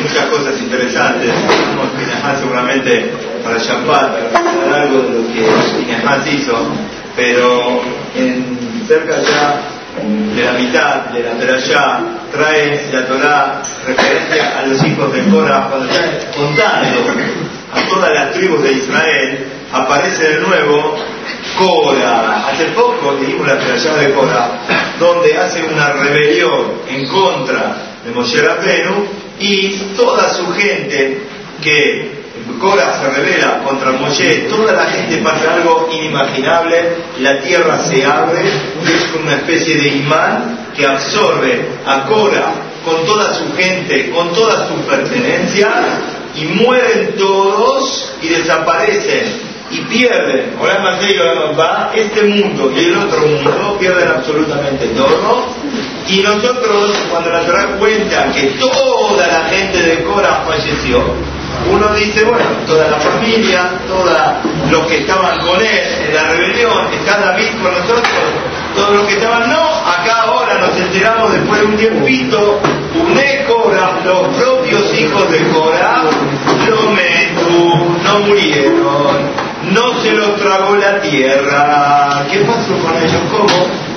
muchas cosas interesantes. Pinejás seguramente para Shabbat, para algo de lo que Pinejás hizo, pero en cerca ya de la mitad de la Perashá trae la Torah referencia a los hijos de Cora cuando está contando a todas las tribus de Israel aparece de nuevo Cora. Hace poco leímos la Perashá de Cora donde hace una rebelión en contra de Moshe Rabbeinu y toda su gente que Cora se revela contra Moshe, toda la gente pasa algo inimaginable, la tierra se abre, es como una especie de imán que absorbe a Cora con toda su gente, con todas sus pertenencias, y mueren todos y desaparecen y pierden, ahora más va, este mundo y el otro mundo pierden absolutamente todo. Y nosotros, cuando la Torah cuenta que toda la gente de Cora falleció, uno dice, bueno, toda la familia, todos los que estaban con él en la rebelión, está David con nosotros, todos los que estaban, no, acá ahora nos enteramos después de un tiempito, un Cora, los propios hijos de Cora, no murieron, no se los tragó la tierra. ¿Qué pasó con ellos? ¿Cómo?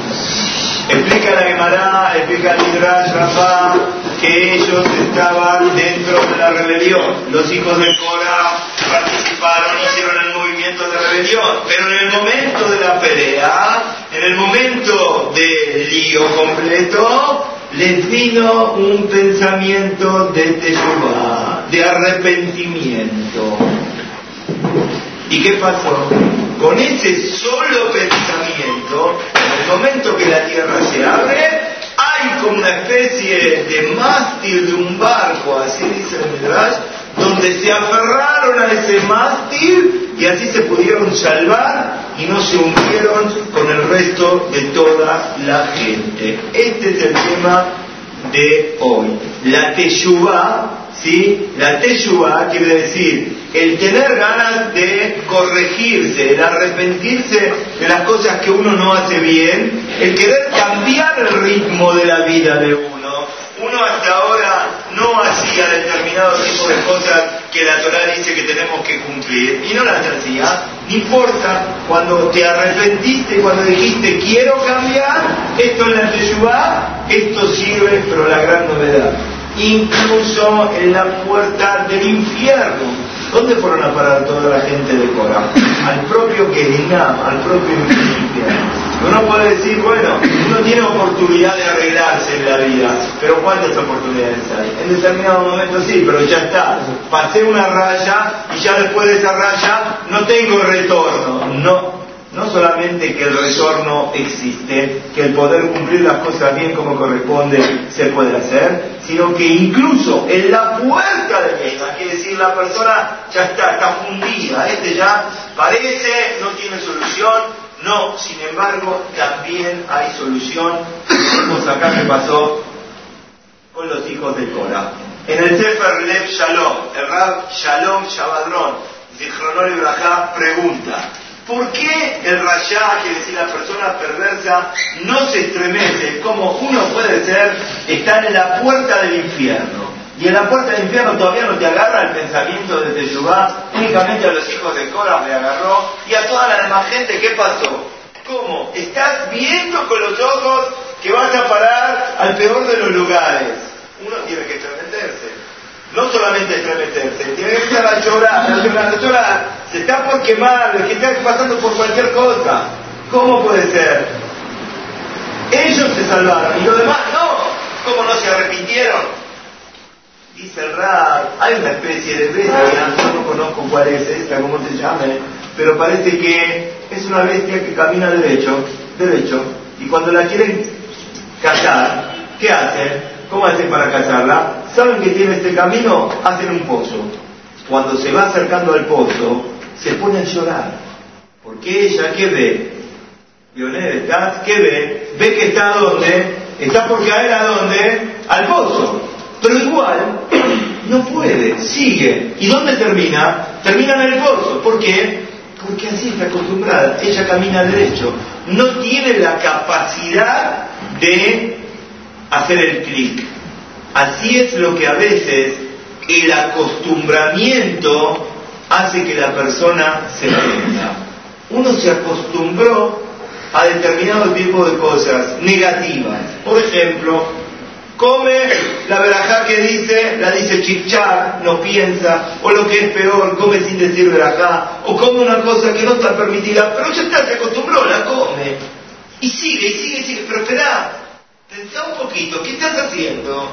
Explica la Gemara, explica el Midrash Rafa, que ellos estaban dentro de la rebelión. Los hijos de Cora participaron, hicieron el movimiento de rebelión, pero en el momento de la pelea, en el momento del lío completo, les vino un pensamiento de teshuva, de arrepentimiento. ¿Y qué pasó? Con ese solo pensamiento, momento que la tierra se abre, hay como una especie de mástil de un barco, así dice el Midrash, donde se aferraron a ese mástil y así se pudieron salvar y no se hundieron con el resto de toda la gente. Este es el tema de hoy. La Teshuvah, ¿sí? La Teshuvah quiere decir el tener ganas de corregirse, el arrepentirse de las cosas que uno no hace bien, el querer cambiar el ritmo de la vida de uno. Uno hasta ahora no hacía determinado tipo de cosas que la Torah dice que tenemos que cumplir y no las hacía. No importa, cuando te arrepentiste, cuando dijiste quiero cambiar, esto es la Teshuvah, esto sirve, pero la gran novedad, incluso en la puerta del infierno ¿Dónde fueron a parar toda la gente de Cora? Al propio Gehinam, al propio infierno. Uno puede decir, bueno, uno tiene oportunidad de arreglarse en la vida, pero ¿cuántas oportunidades hay? En determinado momento sí, pero ya está. Pasé una raya y ya después de esa raya no tengo retorno. No, no solamente que el retorno existe, que el poder cumplir las cosas bien como corresponde se puede hacer, sino que incluso en la puerta de esta, quiere decir la persona ya está, está fundida, este ya parece, no tiene solución, no, sin embargo, también hay solución. Vemos acá que pasó con los hijos de Cora. En el Sefer Lev Shalom, el Rab Shalom Shabadron, Zichronol Ibrahá, pregunta, ¿Por qué el rayá, que decir la persona perversa, no se estremece? Como uno puede ser, estar en la puerta del infierno. Y en la puerta del infierno todavía no te agarra el pensamiento de Teshuvah, únicamente a los hijos de Cora me agarró, y a toda la demás gente, ¿qué pasó? ¿Cómo? Estás viendo con los ojos que vas a parar al peor de los lugares. Uno tiene que no solamente estremecerse, tiene que empezar a llorar, a llorar, a llorar, se está por quemar, que está pasando por cualquier cosa. ¿Cómo puede ser? Ellos se salvaron y los demás no. ¿Cómo no se arrepintieron? Dice el hay una especie de bestia, no conozco cuál es esta, cómo se llame, pero parece que es una bestia que camina derecho, derecho, y cuando la quieren cazar, ¿qué hacen? ¿Cómo hacen para cazarla? ¿Saben que tiene este camino? Hacen un pozo. Cuando se va acercando al pozo, se pone a llorar. Porque ella, ¿qué ve? ¿estás? ¿Qué ve? Ve que está donde? Está por caer a dónde? Al pozo. Pero igual, no puede, sigue. ¿Y dónde termina? Termina en el pozo. ¿Por qué? Porque así está acostumbrada. Ella camina derecho. No tiene la capacidad de hacer el clic. Así es lo que a veces el acostumbramiento hace que la persona se prenda. Uno se acostumbró a determinado tipo de cosas negativas. Por ejemplo, come la verajá que dice, la dice chichar, no piensa, o lo que es peor, come sin decir verajá, o come una cosa que no está permitida, pero ya está, se acostumbró, la come. Y sigue, y sigue, y sigue, pero espera, pensá un poquito, ¿qué estás haciendo?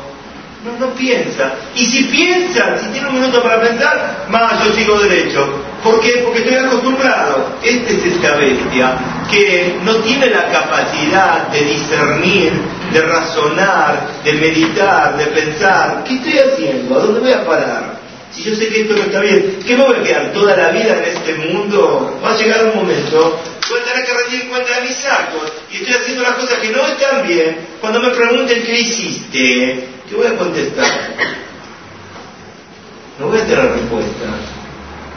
No, no piensa. Y si piensa, si tiene un minuto para pensar, más yo sigo derecho. ¿Por qué? Porque estoy acostumbrado. Esta es esta bestia que no tiene la capacidad de discernir, de razonar, de meditar, de pensar. ¿Qué estoy haciendo? ¿A dónde voy a parar? Si yo sé que esto no está bien, ¿qué me voy a quedar toda la vida en este mundo? Va a llegar un momento, voy a tener que rendir cuenta de mis actos y estoy haciendo las cosas que no están bien. Cuando me pregunten qué hiciste, ¿qué voy a contestar? No voy a tener respuesta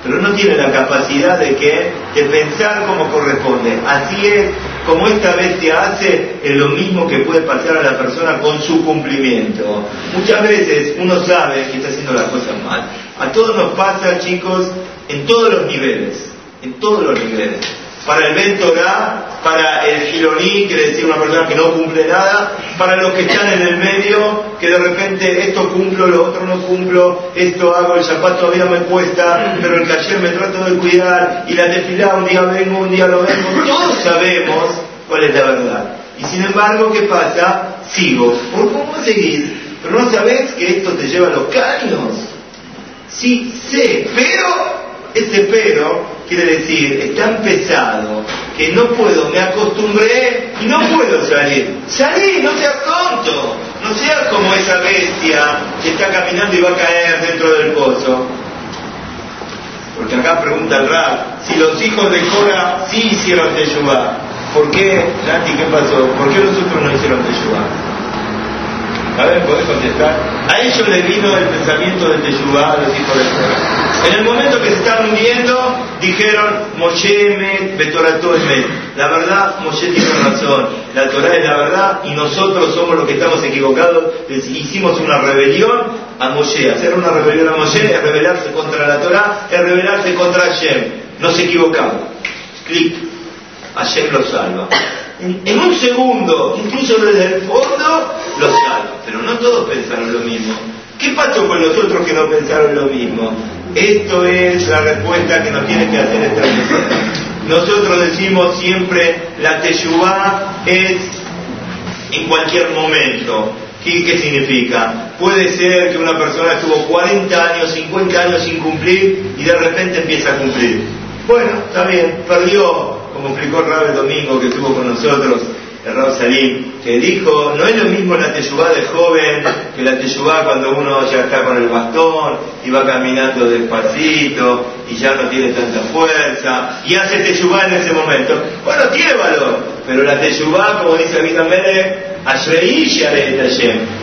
pero no tiene la capacidad de que de pensar como corresponde. Así es, como esta bestia hace, es lo mismo que puede pasar a la persona con su cumplimiento. Muchas veces uno sabe que está haciendo las cosas mal. A todos nos pasa, chicos, en todos los niveles, en todos los niveles para el Ventorá, para el Gironí, quiere decir una persona que no cumple nada, para los que están en el medio, que de repente esto cumplo, lo otro no cumplo, esto hago, el zapato todavía me cuesta, pero el taller me trato de cuidar, y la tefilá un día vengo, un día lo vengo, todos sabemos cuál es la verdad. Y sin embargo, ¿qué pasa? Sigo. ¿Por cómo seguir? Pero no sabes que esto te lleva a los caños. Sí, sé, pero ese pero quiere decir, es tan pesado que no puedo, me acostumbré y no puedo salir. Salí, no seas tonto, no seas como esa bestia que está caminando y va a caer dentro del pozo. Porque acá pregunta el Rab, si los hijos de Cora sí hicieron Teshuvah, ¿por qué, Nati, qué pasó? ¿Por qué los otros no hicieron Teshuvah? A ver, ¿podés contestar? A ellos les vino el pensamiento de Teshuvah a los hijos de Torah. En el momento que se estaban hundiendo, dijeron, Moshe Emet. La verdad, Moshe tiene razón. La Torah es la verdad y nosotros somos los que estamos equivocados. Hicimos una rebelión a Moshe. Hacer una rebelión a Moshe es rebelarse contra la Torah, es rebelarse contra Hashem. Nos equivocamos. Clic. Hashem lo salva en, un segundo, incluso desde el fondo, lo salvo. Pero no todos pensaron lo mismo. ¿Qué pasó con los otros que no pensaron lo mismo? Esto es la respuesta que nos tiene que hacer esta Nosotros decimos siempre, la teshuvah es en cualquier momento. ¿Qué, ¿Qué, significa? Puede ser que una persona estuvo 40 años, 50 años sin cumplir y de repente empieza a cumplir. Bueno, está bien, perdió como explicó el Rab el domingo que estuvo con nosotros, Rab Salim, que dijo, no es lo mismo la teyubá de joven que la teyubá cuando uno ya está con el bastón y va caminando despacito y ya no tiene tanta fuerza y hace teyubá en ese momento. Bueno, tiene valor, pero la teyubá, como dice Abita Mere,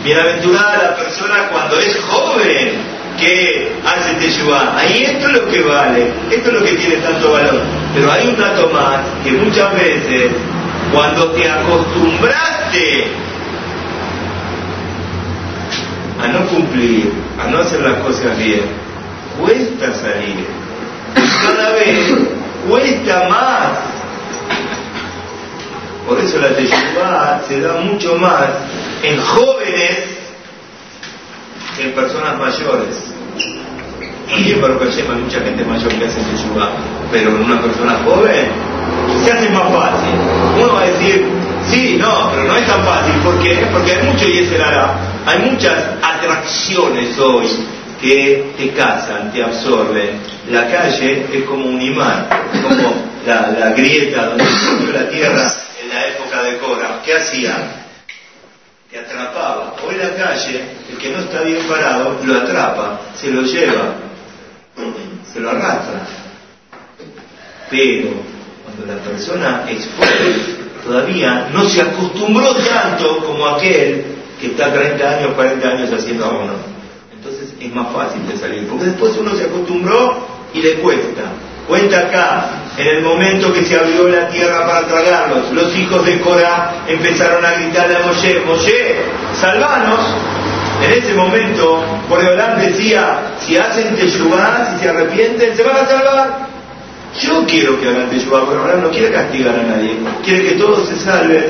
Bienaventurada la persona cuando es joven que hace Teshuvah. Ahí esto es lo que vale, esto es lo que tiene tanto valor. Pero hay un dato más que muchas veces, cuando te acostumbraste a no cumplir, a no hacer las cosas bien, cuesta salir. Cada vez cuesta más. Por eso la Teshuvah se da mucho más en jóvenes que en personas mayores. Y para que hay mucha gente mayor que hace Teshuvah, pero en una persona joven se hace más fácil. Uno va a decir, sí, no, pero no es tan fácil. ¿Por qué? Porque hay mucho y ese Hay muchas atracciones hoy que te casan, te absorben. La calle es como un imán, como la, grieta donde se la tierra en la época de Cora. ¿Qué hacían? Te atrapaba. Hoy la calle, el que no está bien parado, lo atrapa, se lo lleva se lo arrastra. Pero cuando la persona joven, todavía no se acostumbró tanto como aquel que está 30 años, 40 años haciendo uno. Entonces es más fácil de salir, porque después uno se acostumbró y le cuesta. Cuenta acá, en el momento que se abrió la tierra para tragarlos, los hijos de Cora empezaron a gritarle a Moshe, Moshe, salvanos, En ese momento, Boreolán decía, si hacen teshuvah, si se arrepienten, se van a salvar. Yo quiero que hagan teshuvah, Boreolán no quiere castigar a nadie, quiere que todos se salven.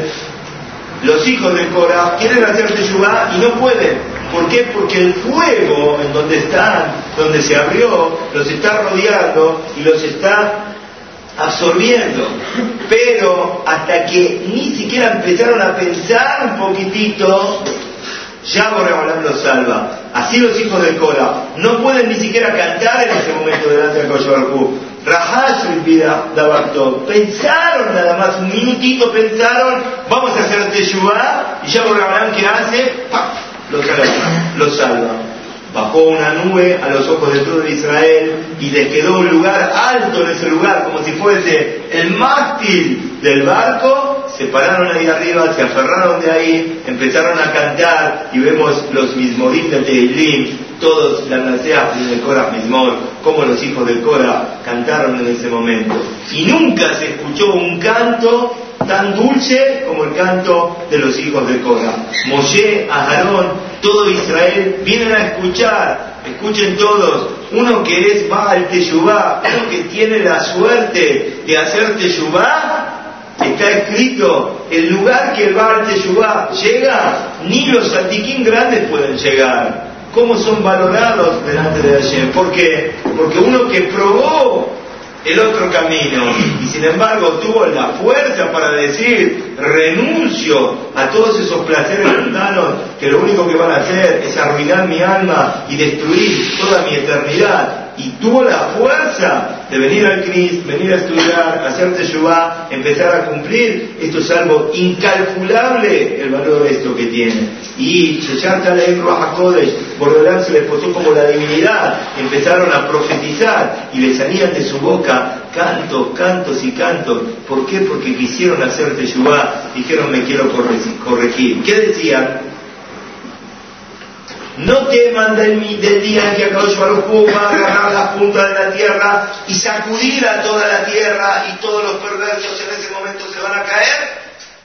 Los hijos de Cora quieren hacer teshuvah y no pueden. ¿Por qué? Porque el fuego en donde están, donde se abrió, los está rodeando y los está absorbiendo. Pero hasta que ni siquiera empezaron a pensar un poquitito, ya Borreolán los salva. Así los hijos de Cora no pueden ni siquiera cantar en ese momento delante del Koyobarku. Rajash vida Dabarto. Pensaron nada más, un minutito pensaron, vamos a hacer Teshuvah, y ya Borreolán que hace, los salva. Los salva bajó una nube a los ojos de todo Israel y les quedó un lugar alto en ese lugar, como si fuese el mástil del barco, se pararon ahí arriba, se aferraron de ahí, empezaron a cantar y vemos los mismorim de Teilim, todos la naseas de Cora Mismor, como los hijos de Cora cantaron en ese momento. Y nunca se escuchó un canto tan dulce como el canto de los hijos de Cora. Moshe, Aarón, todo Israel vienen a escuchar, escuchen todos, uno que es Baal Teshuvah, uno que tiene la suerte de hacer Teshuvah, está escrito, el lugar que Baal Teshuvah llega, ni los antiquín grandes pueden llegar. ¿Cómo son valorados delante de Hashem? ¿Por? Porque uno que probó el otro camino y sin embargo tuvo la fuerza para decir renuncio a todos esos placeres mundanos que lo único que van a hacer es arruinar mi alma y destruir toda mi eternidad y tuvo la fuerza de venir al Cris, venir a estudiar, hacer Teshuvah, empezar a cumplir, esto es algo incalculable el valor de esto que tiene. Y Shecharta Leem Ruach por delante se les posó como la divinidad, empezaron a profetizar y le salían de su boca cantos, cantos y cantos. ¿Por qué? Porque quisieron hacer Teshuvah, dijeron me quiero corregir. ¿Qué decían? No teman del, día en que Akadosh Baruj va a agarrar las puntas de la tierra y sacudir a toda la tierra y todos los perversos en ese momento se van a caer,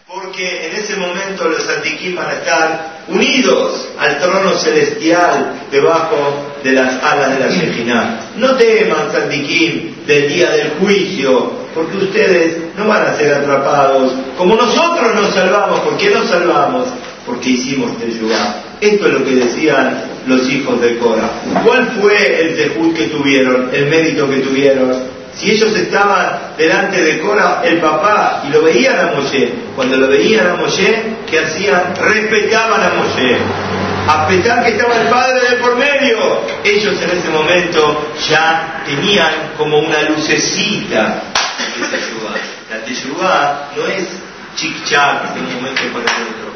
porque en ese momento los antiquín van a estar unidos al trono celestial debajo de las alas de la Shejinah. No teman, Santiquín, del día del juicio, porque ustedes no van a ser atrapados. Como nosotros nos salvamos, ¿por qué nos salvamos? Porque hicimos Teshuvah. Esto es lo que decían los hijos de Cora. ¿Cuál fue el tejud que tuvieron, el mérito que tuvieron? Si ellos estaban delante de Cora, el papá, y lo veían a Moshe, cuando lo veían a Moshe, ¿qué hacían? Respetaban a Moshe. A pesar que estaba el padre de por medio, ellos en ese momento ya tenían como una lucecita La teshuvah no es chic-chac de un momento para el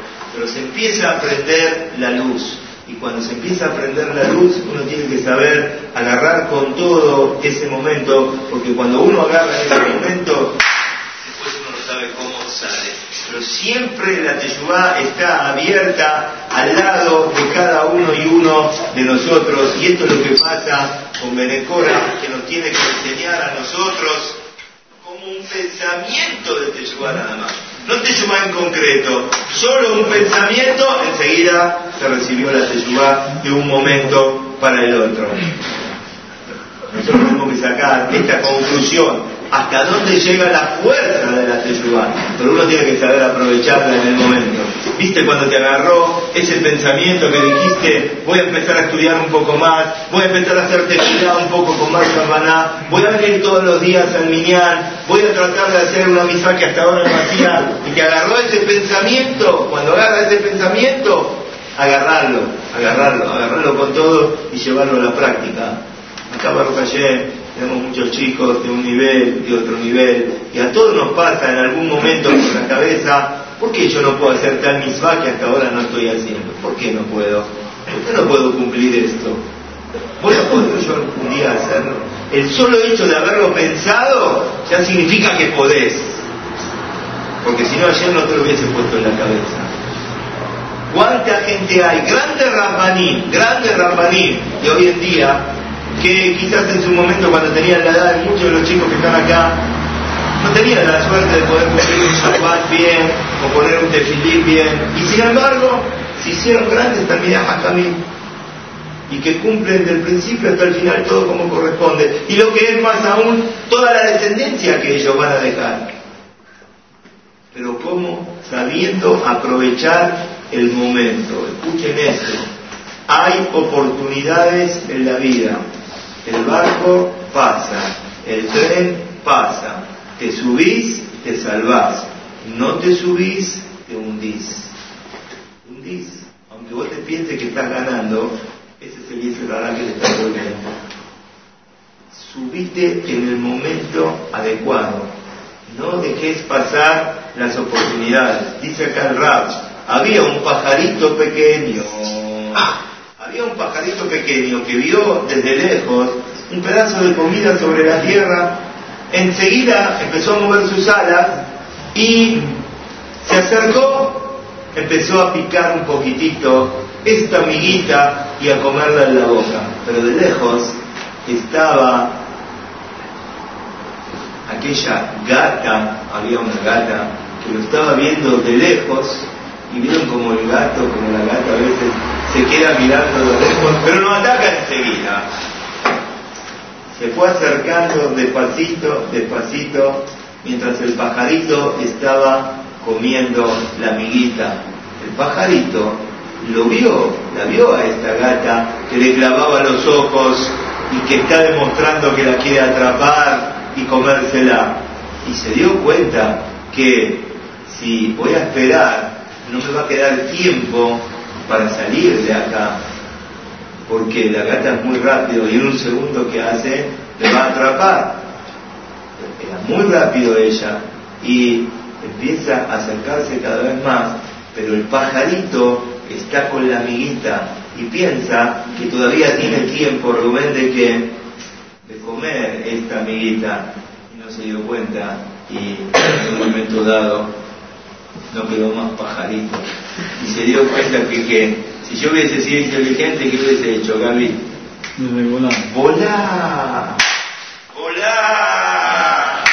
empieza a prender la luz. Y cuando se empieza a prender la luz, uno tiene que saber agarrar con todo ese momento, porque cuando uno agarra ese momento, después uno no sabe cómo sale. Pero siempre la Teshuvah está abierta al lado de cada uno y uno de nosotros. Y esto es lo que pasa con Benecora, que nos tiene que enseñar a nosotros como un pensamiento de Teshuvah nada más no Teshuvah en concreto, solo un pensamiento, enseguida se recibió la Teshuvah de un momento para el otro. Nosotros tenemos que sacar esta conclusión, hasta dónde llega la fuerza de la Teshuvah, pero uno tiene que saber aprovecharla en el momento. ¿Viste cuando te agarró ese pensamiento que dijiste, voy a empezar a estudiar un poco más, voy a empezar a hacer tefilá un poco con más Shabbaná, voy a venir todos los días al Minyan, voy a tratar de hacer una misa que hasta ahora no hacía, y te agarró ese pensamiento, cuando agarra ese pensamiento, agarrarlo, agarrarlo, agarrarlo con todo y llevarlo a la práctica. Acá Baruch tenemos muchos chicos de un nivel, de otro nivel, y a todos nos pasa en algún momento por la cabeza, ¿Por qué yo no puedo hacer tal misma que hasta ahora no estoy haciendo? ¿Por qué no puedo? ¿Por qué no puedo cumplir esto? ¿Voy a poder yo algún día hacerlo? El solo hecho de haberlo pensado ya significa que podés. Porque si no ayer no te lo hubiese puesto en la cabeza. ¿Cuánta gente hay? Grande Rambanín, grande Rambanín de hoy en día, que quizás en su momento cuando tenían la edad muchos de los chicos que están acá, no tenía la suerte de poder cumplir un Shabbat bien o poner un tefilín bien. Y sin embargo, se hicieron grandes también a Hakamim y que cumplen del principio hasta el final todo como corresponde. Y lo que es más aún, toda la descendencia que ellos van a dejar. Pero como sabiendo aprovechar el momento. Escuchen esto. Hay oportunidades en la vida. El barco pasa, el tren pasa. Te subís, te salvás. No te subís, te hundís. Hundís. Aunque vos te pienses que estás ganando, ese es el Israel que te está volviendo. Subite en el momento adecuado. No dejes pasar las oportunidades. Dice acá el Rab, había un pajarito pequeño. Ah, había un pajarito pequeño que vio desde lejos un pedazo de comida sobre la tierra. Enseguida empezó a mover sus alas y se acercó, empezó a picar un poquitito esta amiguita y a comerla en la boca. Pero de lejos estaba aquella gata, había una gata que lo estaba viendo de lejos y vieron como el gato, como la gata a veces se queda mirando de lejos, pero no ataca enseguida. Se fue acercando despacito, despacito, mientras el pajarito estaba comiendo la amiguita. El pajarito lo vio, la vio a esta gata que le clavaba los ojos y que está demostrando que la quiere atrapar y comérsela. Y se dio cuenta que si voy a esperar, no me va a quedar tiempo para salir de acá, porque la gata es muy rápido y en un segundo que hace, le va a atrapar. Era muy rápido ella y empieza a acercarse cada vez más, pero el pajarito está con la amiguita y piensa que todavía tiene tiempo, Rubén, de que de comer esta amiguita y no se dio cuenta y en un momento dado no quedó más pajarito se dio cuenta que, que si yo hubiese sido inteligente, ¿qué hubiese hecho, Gaby? Volar. Volar. Volar.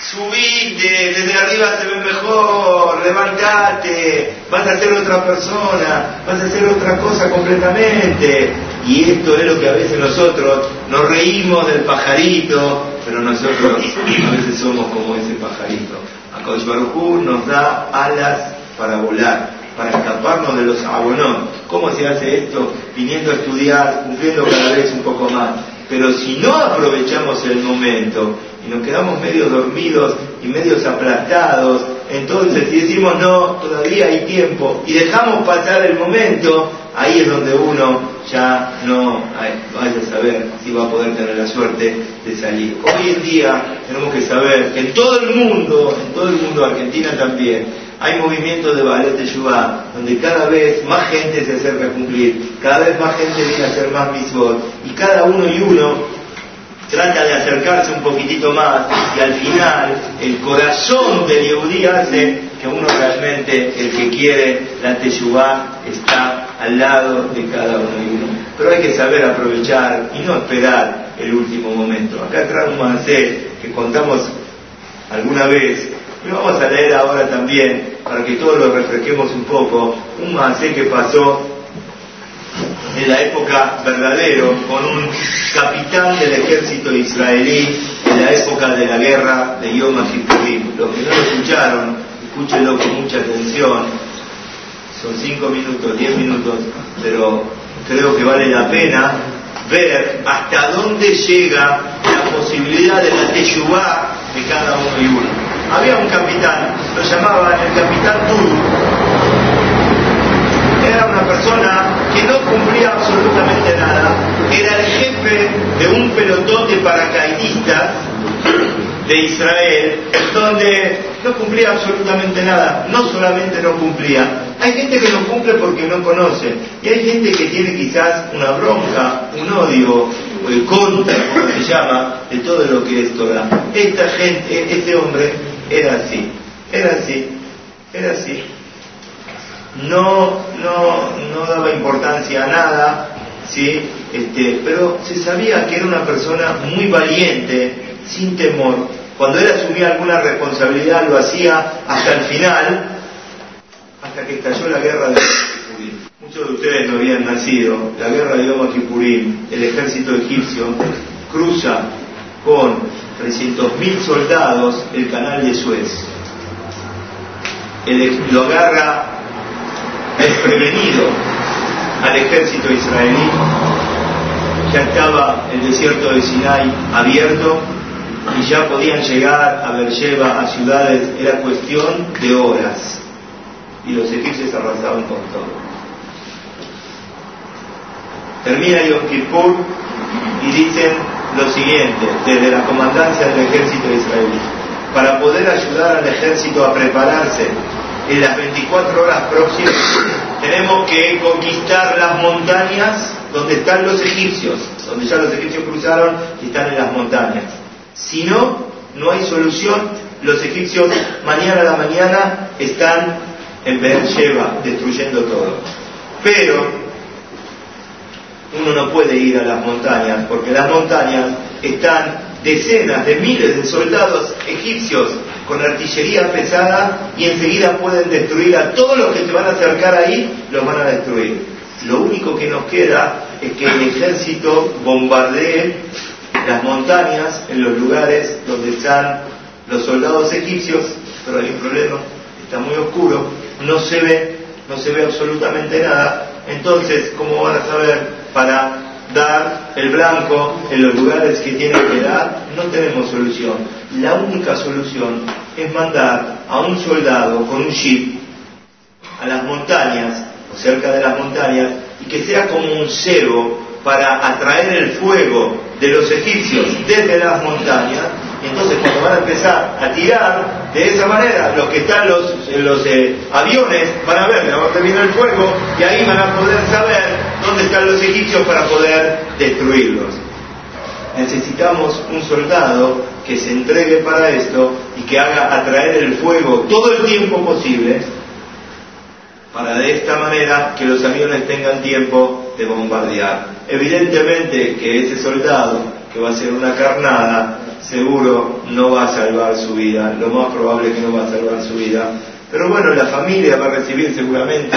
Subite, desde arriba se ve mejor, levantate, vas a ser otra persona, vas a hacer otra cosa completamente. Y esto es lo que a veces nosotros nos reímos del pajarito, pero nosotros a veces somos como ese pajarito. Akadosh Baruj nos da alas para volar, para escaparnos de los abonón. ¿Cómo se hace esto? Viniendo a estudiar, cumpliendo cada vez un poco más. Pero si no aprovechamos el momento y nos quedamos medio dormidos y medios aplastados, entonces si decimos no, todavía hay tiempo y dejamos pasar el momento, ahí es donde uno ya no vaya a saber si va a poder tener la suerte de salir. Hoy en día tenemos que saber que en todo el mundo, en todo el mundo, Argentina también, hay movimientos de de Yubá, donde cada vez más gente se acerca a cumplir, cada vez más gente viene a hacer más misbot, y cada uno y uno trata de acercarse un poquitito más, y al final el corazón del Yehudí hace que uno realmente, el que quiere la Teshuvá, está al lado de cada uno y uno. Pero hay que saber aprovechar y no esperar el último momento. Acá trae un que contamos alguna vez, y vamos a leer ahora también, para que todos lo refresquemos un poco, un mancé que pasó en la época verdadero con un capitán del ejército israelí en la época de la guerra de Yom Kippurim. Los que no lo escucharon, escúchenlo con mucha atención. Son cinco minutos, diez minutos, pero creo que vale la pena ver hasta dónde llega la posibilidad de la teshuvah de cada uno y uno. Había un capitán, lo llamaban el capitán Tudu, era una persona que no cumplía absolutamente nada, era el jefe de un pelotón de paracaidistas de Israel, donde no cumplía absolutamente nada, no solamente no cumplía, hay gente que no cumple porque no conoce, y hay gente que tiene quizás una bronca, un odio, el contra, como se llama, de todo lo que es Torah. Esta gente, este hombre, era así, era así, era así no, no, no daba importancia a nada, ¿sí? Este, pero se sabía que era una persona muy valiente, sin temor. Cuando él asumía alguna responsabilidad lo hacía hasta el final, hasta que estalló la guerra de Muchos de ustedes no habían nacido. La guerra de Yom Kippurim, el ejército egipcio cruza con 300.000 soldados el canal de Suez. Lo agarra desprevenido al ejército israelí. Ya estaba el desierto de Sinai abierto y ya podían llegar a Beersheba, a ciudades, era cuestión de horas. Y los egipcios arrasaban con todo. Termina Yom Kippur y dicen lo siguiente, desde la comandancia del ejército israelí, para poder ayudar al ejército a prepararse en las 24 horas próximas, tenemos que conquistar las montañas donde están los egipcios, donde ya los egipcios cruzaron y están en las montañas. Si no, no hay solución. Los egipcios mañana a la mañana están en Beersheba destruyendo todo. Pero uno no puede ir a las montañas porque las montañas están decenas de miles de soldados egipcios con artillería pesada y enseguida pueden destruir a todos los que se van a acercar ahí, los van a destruir. Lo único que nos queda es que el ejército bombardee las montañas en los lugares donde están los soldados egipcios, pero hay un problema, está muy oscuro, no se ve, no se ve absolutamente nada. Entonces, ¿cómo van a saber para dar el blanco en los lugares que tienen que dar? No tenemos solución. La única solución es mandar a un soldado con un jeep a las montañas, o cerca de las montañas, y que sea como un cebo para atraer el fuego de los egipcios desde las montañas, y entonces cuando van a empezar a tirar de esa manera, los que están los, los eh, aviones van a ver de dónde viene el fuego y ahí van a poder saber dónde están los egipcios para poder destruirlos. Necesitamos un soldado que se entregue para esto y que haga atraer el fuego todo el tiempo posible para de esta manera que los aviones tengan tiempo de bombardear. Evidentemente que ese soldado que va a hacer una carnada seguro no va a salvar su vida, lo más probable es que no va a salvar su vida. Pero bueno, la familia va a recibir seguramente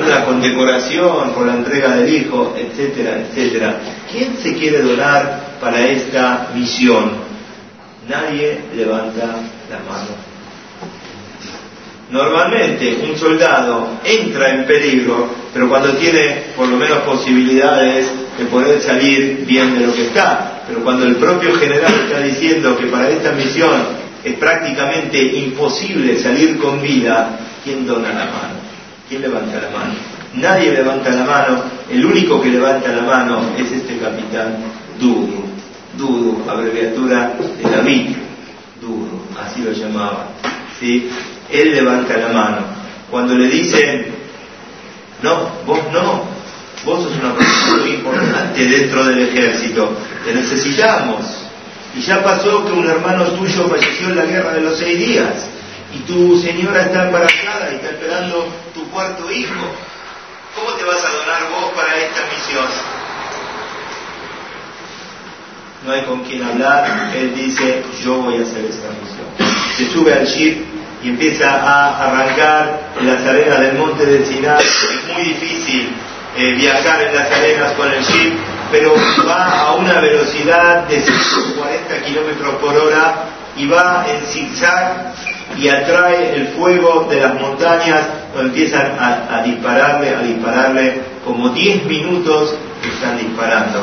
una condecoración por la entrega del hijo, etcétera, etcétera. ¿Quién se quiere donar para esta misión? Nadie levanta la mano. Normalmente un soldado entra en peligro, pero cuando tiene por lo menos posibilidades de poder salir bien de lo que está. Pero cuando el propio general está diciendo que para esta misión es prácticamente imposible salir con vida, ¿quién dona la mano? ¿Quién levanta la mano? Nadie levanta la mano, el único que levanta la mano es este capitán Dudu. Dudu, abreviatura de David, Dudu, así lo llamaba. ¿sí? él levanta la mano. Cuando le dicen, no, vos no, vos sos una persona muy importante dentro del ejército, te necesitamos. Y ya pasó que un hermano tuyo falleció en la guerra de los seis días y tu señora está embarazada y está esperando tu cuarto hijo. ¿Cómo te vas a donar vos para esta misión? No hay con quién hablar, él dice, yo voy a hacer esta misión. Se sube al jeep y empieza a arrancar en las arenas del monte de Sinai. Es muy difícil eh, viajar en las arenas con el jeep, pero va a una velocidad de 140 kilómetros por hora y va en zigzag y atrae el fuego de las montañas donde empiezan a, dispararle, a dispararle, como 10 minutos están disparando.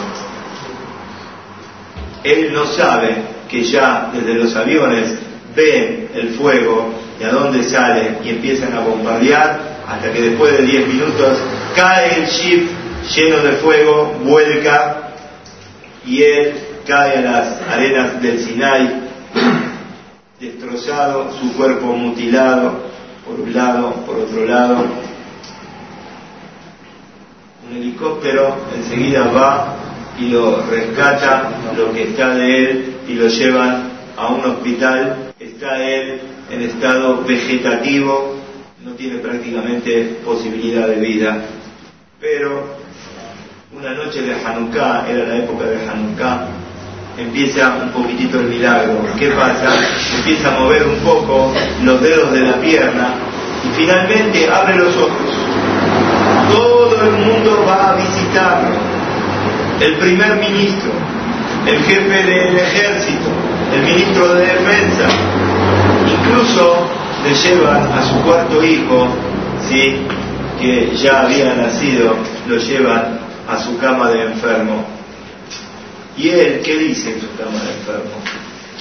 Él no sabe que ya desde los aviones ven el fuego y a dónde sale y empiezan a bombardear hasta que después de 10 minutos cae el jeep lleno de fuego, vuelca y él cae a las arenas del Sinai destrozado, su cuerpo mutilado por un lado, por otro lado. Un helicóptero enseguida va y lo rescata lo que está de él y lo llevan a un hospital. Está él en estado vegetativo, no tiene prácticamente posibilidad de vida. Pero una noche de Hanukkah, era la época de Hanukkah, empieza un poquitito el milagro. ¿Qué pasa? Empieza a mover un poco los dedos de la pierna y finalmente abre los ojos. Todo el mundo va a visitarlo. El primer ministro, el jefe del ejército, el ministro de defensa, incluso le llevan a su cuarto hijo, ¿sí? que ya había nacido, lo llevan a su cama de enfermo. ¿Y él qué dice en su cama de enfermo?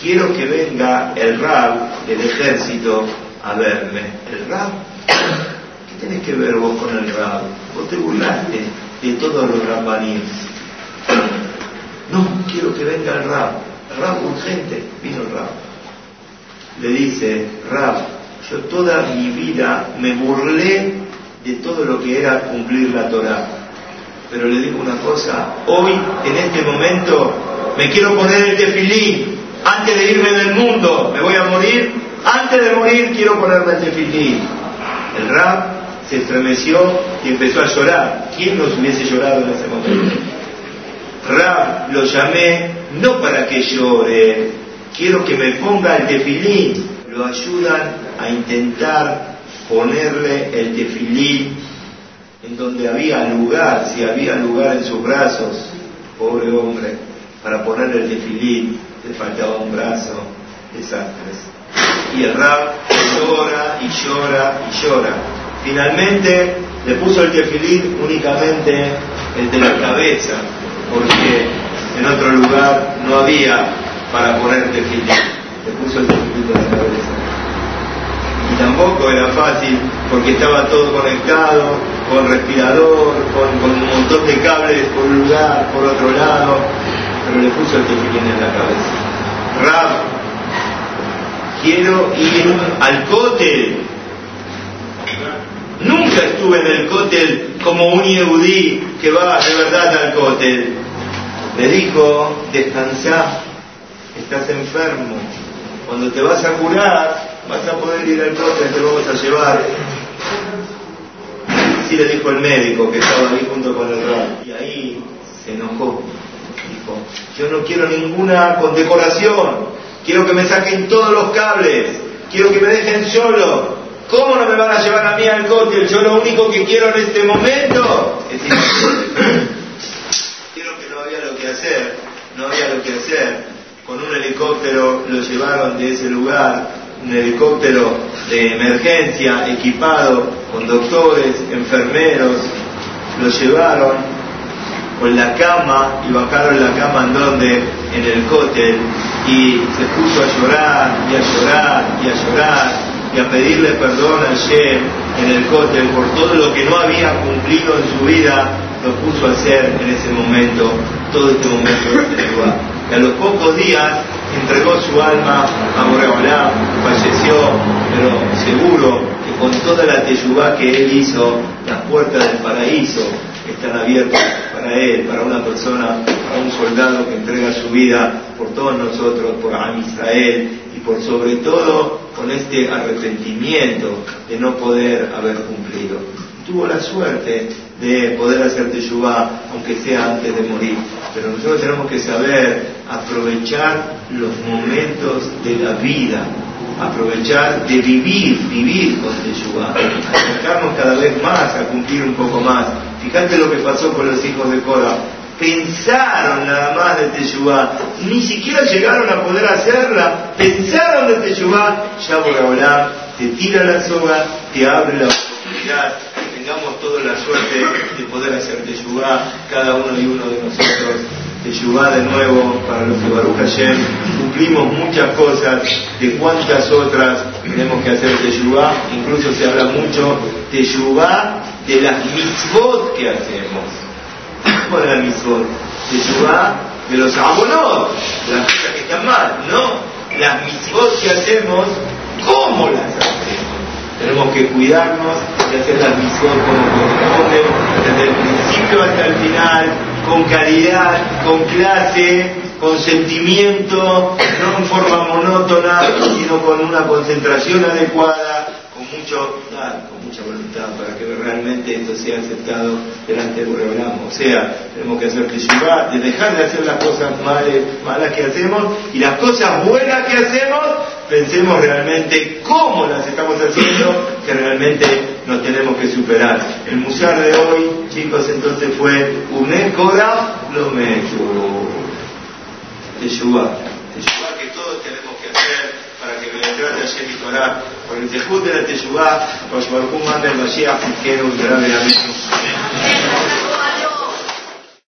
Quiero que venga el rab del ejército a verme. ¿El rab? ¿Qué tenés que ver vos con el rab? Vos te burlaste de todos los rabaníes. No, quiero que venga el rab. Rab urgente. Vino el rab. Le dice, rab, yo toda mi vida me burlé de todo lo que era cumplir la Torah. Pero le digo una cosa, hoy, en este momento, me quiero poner el tefilín antes de irme del mundo, me voy a morir, antes de morir quiero ponerme el tefilín. El rab se estremeció y empezó a llorar. ¿Quién nos hubiese llorado en ese momento? Rab lo llamé no para que llore, quiero que me ponga el tefilín. Lo ayudan a intentar ponerle el tefilín en donde había lugar, si había lugar en sus brazos, pobre hombre, para ponerle el tefilín, le faltaba un brazo, desastres. Y el rab llora y llora y llora. Finalmente le puso el tefilín únicamente el de la cabeza, porque en otro lugar no había para poner tefilín. Le puso el tefilín de la cabeza y tampoco era fácil porque estaba todo conectado con respirador, con, un montón de cables por un lugar, por otro lado, pero le puso el tefilín en la cabeza. Rab, quiero ir al cótel. Nunca estuve en el cótel como un yehudí que va de verdad al cótel. Le dijo, descansa, estás enfermo. Cuando te vas a curar, vas a poder ir al cótel, te vamos a llevar. Así le dijo el médico que estaba ahí junto con el rab. Y ahí se enojó. Dijo, yo no quiero ninguna condecoración, quiero que me saquen todos los cables, quiero que me dejen solo. ¿Cómo no me van a llevar a mí al cótel? Yo lo único que quiero en este momento es ir Quiero que no había lo que hacer, no había lo que hacer. Con un helicóptero lo llevaron de ese lugar un helicóptero de emergencia equipado con doctores, enfermeros, lo llevaron con la cama y bajaron la cama en donde, en el cótel, y se puso a llorar y a llorar y a llorar y a pedirle perdón a Shem en el cótel por todo lo que no había cumplido en su vida, lo puso a hacer en ese momento, todo este momento de lugar. Y a los pocos días entregó su alma a Boreolá, falleció, pero seguro que con toda la teyubá que él hizo, las puertas del paraíso están abiertas para él, para una persona, para un soldado que entrega su vida por todos nosotros, por Am Israel y por sobre todo con este arrepentimiento de no poder haber cumplido. Tuvo la suerte de poder hacer teyubá, aunque sea antes de morir. Pero nosotros tenemos que saber aprovechar los momentos de la vida, aprovechar de vivir, vivir con Teshuvah, acercarnos cada vez más a cumplir un poco más. Fíjate lo que pasó con los hijos de Cora. Pensaron nada más de Teshuvah, ni siquiera llegaron a poder hacerla, pensaron de Teshuvah, ya por hablar, te tira la soga, te abre la oportunidad, tengamos toda la suerte de poder hacer Teshuvah, cada uno y uno de nosotros Teshuvah de nuevo para los de Baruch Hashem. Cumplimos muchas cosas, de cuántas otras tenemos que hacer Teshuvah. Incluso se habla mucho Teshuvah de las mitzvot que hacemos. ¿Cuál es la mitzvot? Teshuvah de los abonot, de las cosas que están mal, no. Las mitzvot que hacemos, ¿cómo las hacemos? Tenemos que cuidarnos de hacer las mitzvot como corresponde, desde el principio hasta el final, con calidad, con clase, con sentimiento, no en forma monótona, sino con una concentración adecuada, con mucho, mucha voluntad para que realmente esto sea aceptado delante de Boreolam. O sea, tenemos que hacer teshuvah, de dejar de hacer las cosas malas que hacemos y las cosas buenas que hacemos, pensemos realmente cómo las estamos haciendo, que realmente nos tenemos que superar. El musar de hoy, chicos, entonces fue Unekoda Lomechu. Teshuvah. Teshuvah que todos tenemos que hacer. παρατεχνιατέρατα σχετικορά πολιτεχούντερα τη ζουά ως βαρκούμαντα εμβασία αφικαίρου γράμμερα μήνους.